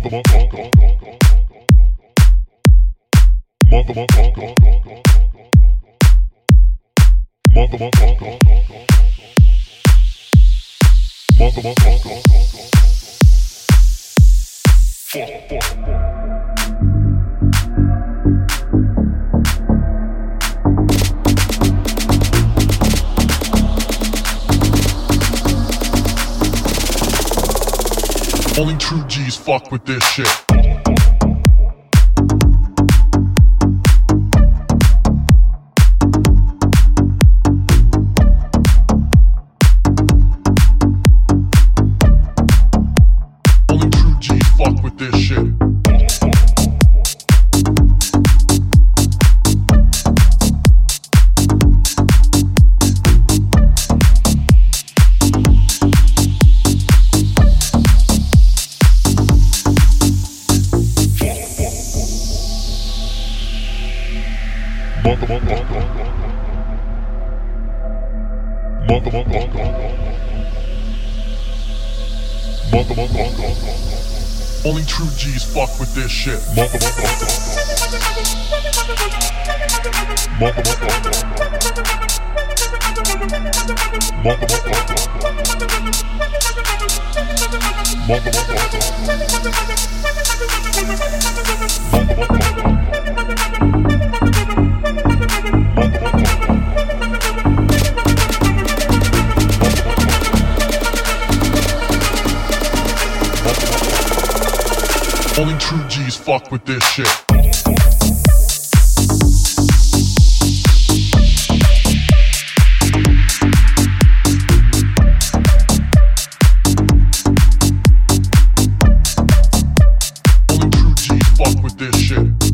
Fuck, fuck, fuck. Only true G's fuck with this shit. Only true G's fuck with this shit. Only true G's fuck with this shit. this shit.